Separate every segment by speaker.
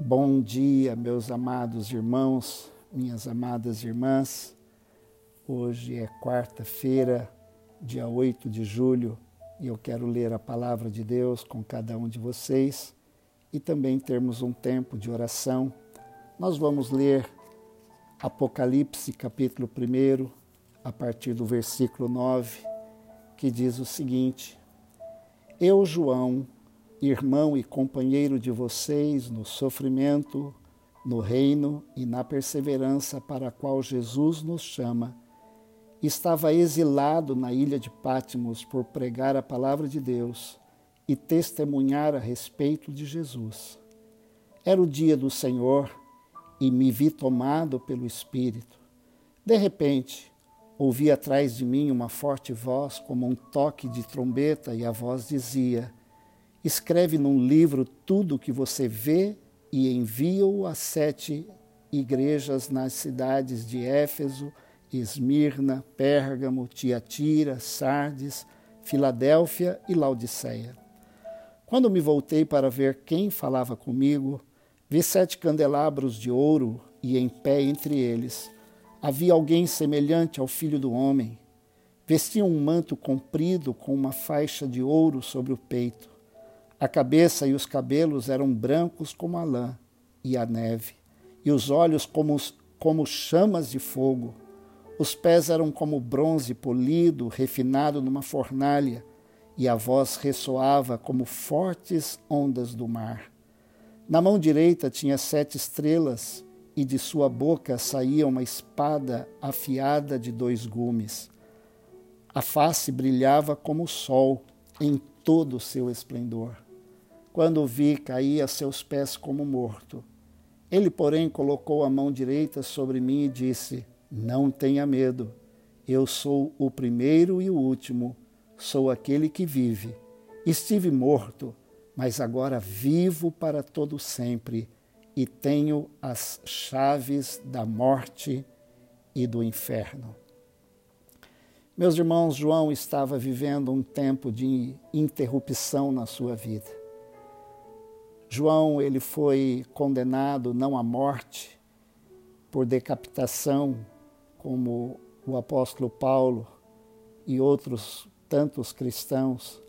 Speaker 1: Bom dia, meus amados irmãos, minhas amadas irmãs. Hoje é quarta-feira, dia 8 de julho, e eu quero ler a palavra de Deus com cada um de vocês e também termos um tempo de oração. Nós vamos ler Apocalipse, capítulo 1, a partir do versículo 9, que diz o seguinte: Eu, João, irmão e companheiro de vocês no sofrimento, no reino e na perseverança para a qual Jesus nos chama, estava exilado na ilha de Pátimos por pregar a palavra de Deus e testemunhar a respeito de Jesus. Era o dia do Senhor e me vi tomado pelo Espírito. De repente, ouvi atrás de mim uma forte voz, como um toque de trombeta, e a voz dizia: Escreve num livro tudo o que você vê e envia-o às sete igrejas nas cidades de Éfeso, Esmirna, Pérgamo, Tiatira, Sardes, Filadélfia e Laodiceia. Quando me voltei para ver quem falava comigo, vi sete candelabros de ouro e em pé entre eles havia alguém semelhante ao filho do homem. Vestia um manto comprido com uma faixa de ouro sobre o peito. A cabeça e os cabelos eram brancos como a lã e a neve, e os olhos como, como chamas de fogo. Os pés eram como bronze polido, refinado numa fornalha, e a voz ressoava como fortes ondas do mar. Na mão direita tinha sete estrelas, e de sua boca saía uma espada afiada de dois gumes. A face brilhava como o sol em todo o seu esplendor. Quando o vi, caí a seus pés como morto. Ele, porém, colocou a mão direita sobre mim e disse: Não tenha medo. Eu sou o primeiro e o último, sou aquele que vive. Estive morto, mas agora vivo para todo sempre e tenho as chaves da morte e do inferno. Meus irmãos, João estava vivendo um tempo de interrupção na sua vida. João ele foi condenado não à morte por decapitação, como o apóstolo Paulo e outros tantos cristãos,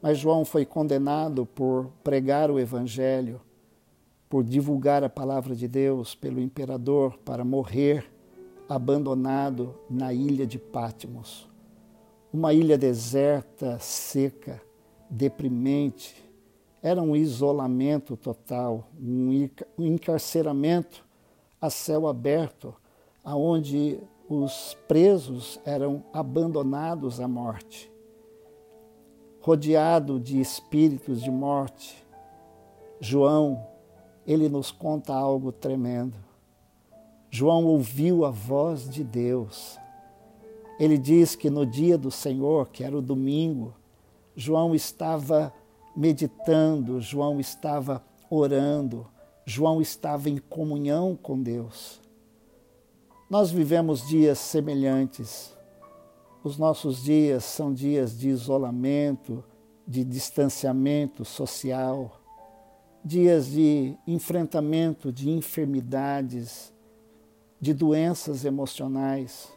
Speaker 1: mas João foi condenado por pregar o evangelho, por divulgar a palavra de Deus pelo imperador para morrer abandonado na ilha de Patmos. Uma ilha deserta, seca, deprimente, era um isolamento total, um encarceramento a céu aberto, aonde os presos eram abandonados à morte. Rodeado de espíritos de morte, João, ele nos conta algo tremendo. João ouviu a voz de Deus. Ele diz que no dia do Senhor, que era o domingo, João estava meditando, João estava orando, João estava em comunhão com Deus. Nós vivemos dias semelhantes. Os nossos dias são dias de isolamento, de distanciamento social, dias de enfrentamento de enfermidades, de doenças emocionais.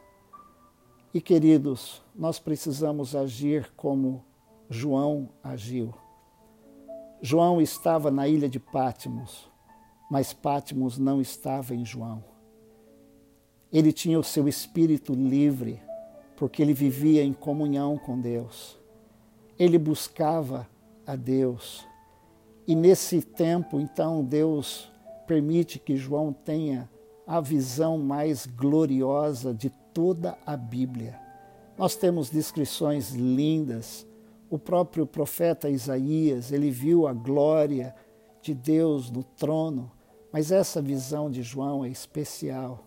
Speaker 1: E queridos, nós precisamos agir como João agiu. João estava na ilha de Pátimos, mas Pátimos não estava em João. Ele tinha o seu espírito livre, porque ele vivia em comunhão com Deus. Ele buscava a Deus. E nesse tempo, então, Deus permite que João tenha a visão mais gloriosa de toda a Bíblia. Nós temos descrições lindas o próprio profeta Isaías, ele viu a glória de Deus no trono, mas essa visão de João é especial,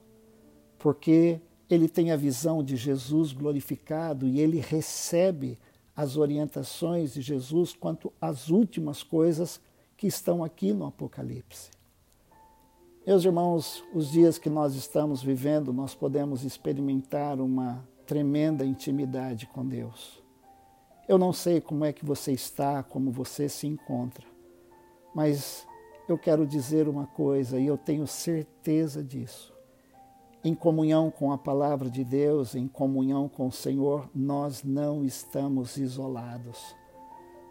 Speaker 1: porque ele tem a visão de Jesus glorificado e ele recebe as orientações de Jesus quanto às últimas coisas que estão aqui no Apocalipse. Meus irmãos, os dias que nós estamos vivendo, nós podemos experimentar uma tremenda intimidade com Deus. Eu não sei como é que você está, como você se encontra, mas eu quero dizer uma coisa e eu tenho certeza disso. Em comunhão com a palavra de Deus, em comunhão com o Senhor, nós não estamos isolados.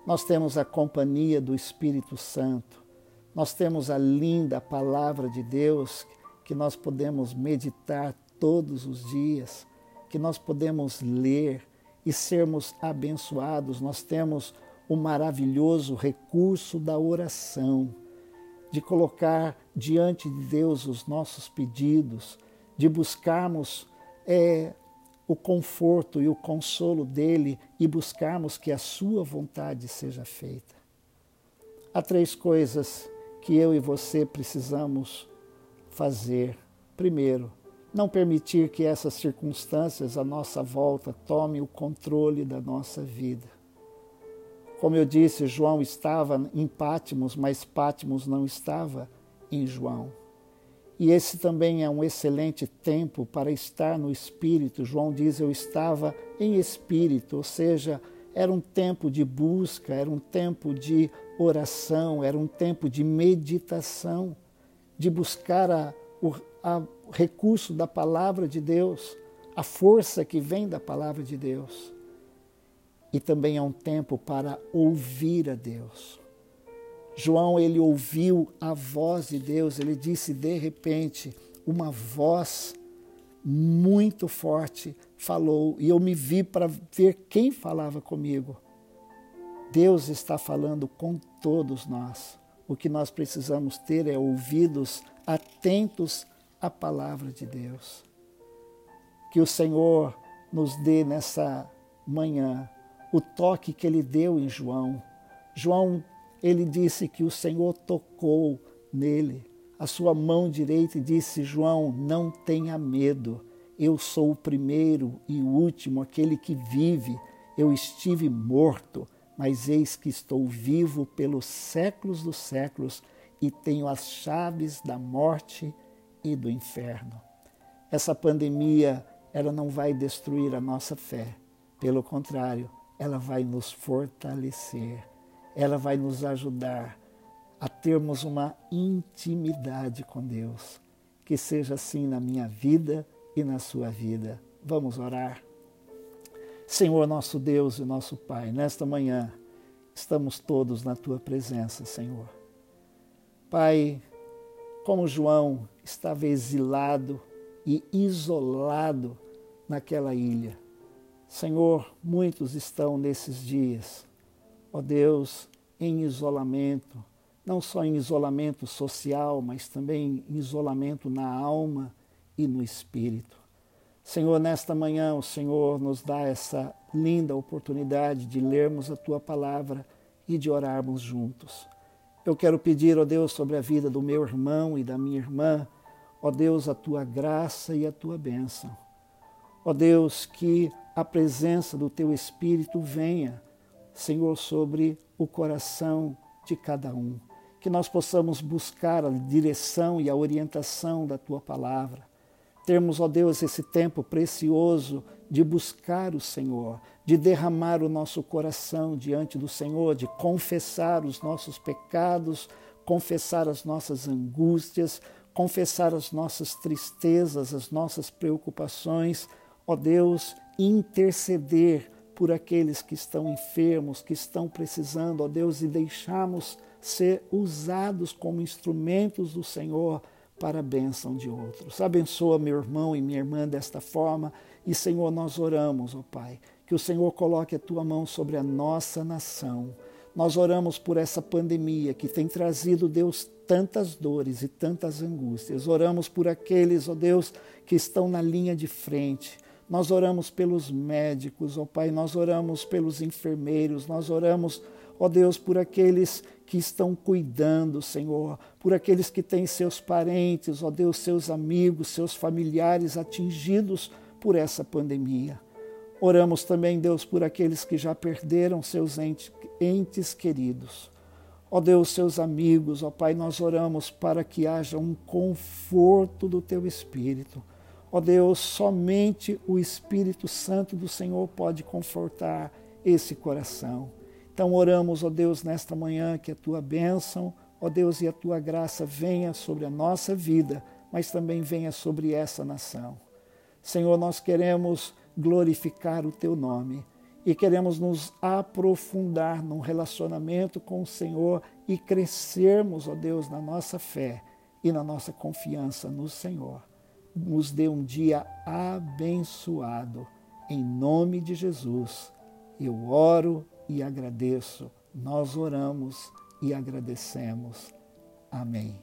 Speaker 1: Nós temos a companhia do Espírito Santo. Nós temos a linda palavra de Deus que nós podemos meditar todos os dias, que nós podemos ler e sermos abençoados. Nós temos o maravilhoso recurso da oração de colocar diante de Deus os nossos pedidos, de buscarmos é, o conforto e o consolo dele e buscarmos que a sua vontade seja feita. Há três coisas que eu e você precisamos fazer. Primeiro, não permitir que essas circunstâncias à nossa volta tomem o controle da nossa vida. Como eu disse, João estava em Pátimos, mas Pátimos não estava em João. E esse também é um excelente tempo para estar no Espírito. João diz: Eu estava em Espírito, ou seja, era um tempo de busca, era um tempo de oração, era um tempo de meditação, de buscar a, o recurso da palavra de Deus, a força que vem da palavra de Deus e também é um tempo para ouvir a Deus. João, ele ouviu a voz de Deus, ele disse de repente, uma voz muito forte falou, e eu me vi para ver quem falava comigo. Deus está falando com todos nós. O que nós precisamos ter é ouvidos atentos à palavra de Deus. Que o Senhor nos dê nessa manhã o toque que ele deu em João. João, ele disse que o Senhor tocou nele, a sua mão direita, e disse: João, não tenha medo, eu sou o primeiro e o último, aquele que vive. Eu estive morto, mas eis que estou vivo pelos séculos dos séculos e tenho as chaves da morte e do inferno. Essa pandemia, ela não vai destruir a nossa fé. Pelo contrário, ela vai nos fortalecer, ela vai nos ajudar a termos uma intimidade com Deus. Que seja assim na minha vida e na sua vida. Vamos orar. Senhor, nosso Deus e nosso Pai, nesta manhã estamos todos na tua presença, Senhor. Pai, como João estava exilado e isolado naquela ilha, Senhor, muitos estão nesses dias, ó Deus, em isolamento, não só em isolamento social, mas também em isolamento na alma e no espírito. Senhor, nesta manhã o Senhor nos dá essa linda oportunidade de lermos a tua palavra e de orarmos juntos. Eu quero pedir, ó Deus, sobre a vida do meu irmão e da minha irmã, ó Deus, a tua graça e a tua bênção. Ó Deus, que a presença do teu Espírito venha, Senhor, sobre o coração de cada um. Que nós possamos buscar a direção e a orientação da tua palavra. Termos, ó Deus, esse tempo precioso de buscar o Senhor, de derramar o nosso coração diante do Senhor, de confessar os nossos pecados, confessar as nossas angústias, confessar as nossas tristezas, as nossas preocupações, ó Deus, interceder por aqueles que estão enfermos, que estão precisando, ó Deus, e deixarmos ser usados como instrumentos do Senhor para a bênção de outros. Abençoa meu irmão e minha irmã desta forma e, Senhor, nós oramos, ó Pai, que o Senhor coloque a tua mão sobre a nossa nação. Nós oramos por essa pandemia que tem trazido, Deus, tantas dores e tantas angústias. Oramos por aqueles, ó Deus, que estão na linha de frente nós oramos pelos médicos, ó Pai, nós oramos pelos enfermeiros, nós oramos, ó Deus, por aqueles que estão cuidando, Senhor, por aqueles que têm seus parentes, ó Deus, seus amigos, seus familiares atingidos por essa pandemia. Oramos também, Deus, por aqueles que já perderam seus entes, entes queridos. Ó Deus, seus amigos, ó Pai, nós oramos para que haja um conforto do Teu Espírito Ó Deus, somente o Espírito Santo do Senhor pode confortar esse coração. Então oramos, ó Deus, nesta manhã que a tua bênção, Ó Deus, e a tua graça venha sobre a nossa vida, mas também venha sobre essa nação. Senhor, nós queremos glorificar o teu nome e queremos nos aprofundar num relacionamento com o Senhor e crescermos, ó Deus, na nossa fé e na nossa confiança no Senhor. Nos dê um dia abençoado. Em nome de Jesus, eu oro e agradeço. Nós oramos e agradecemos. Amém.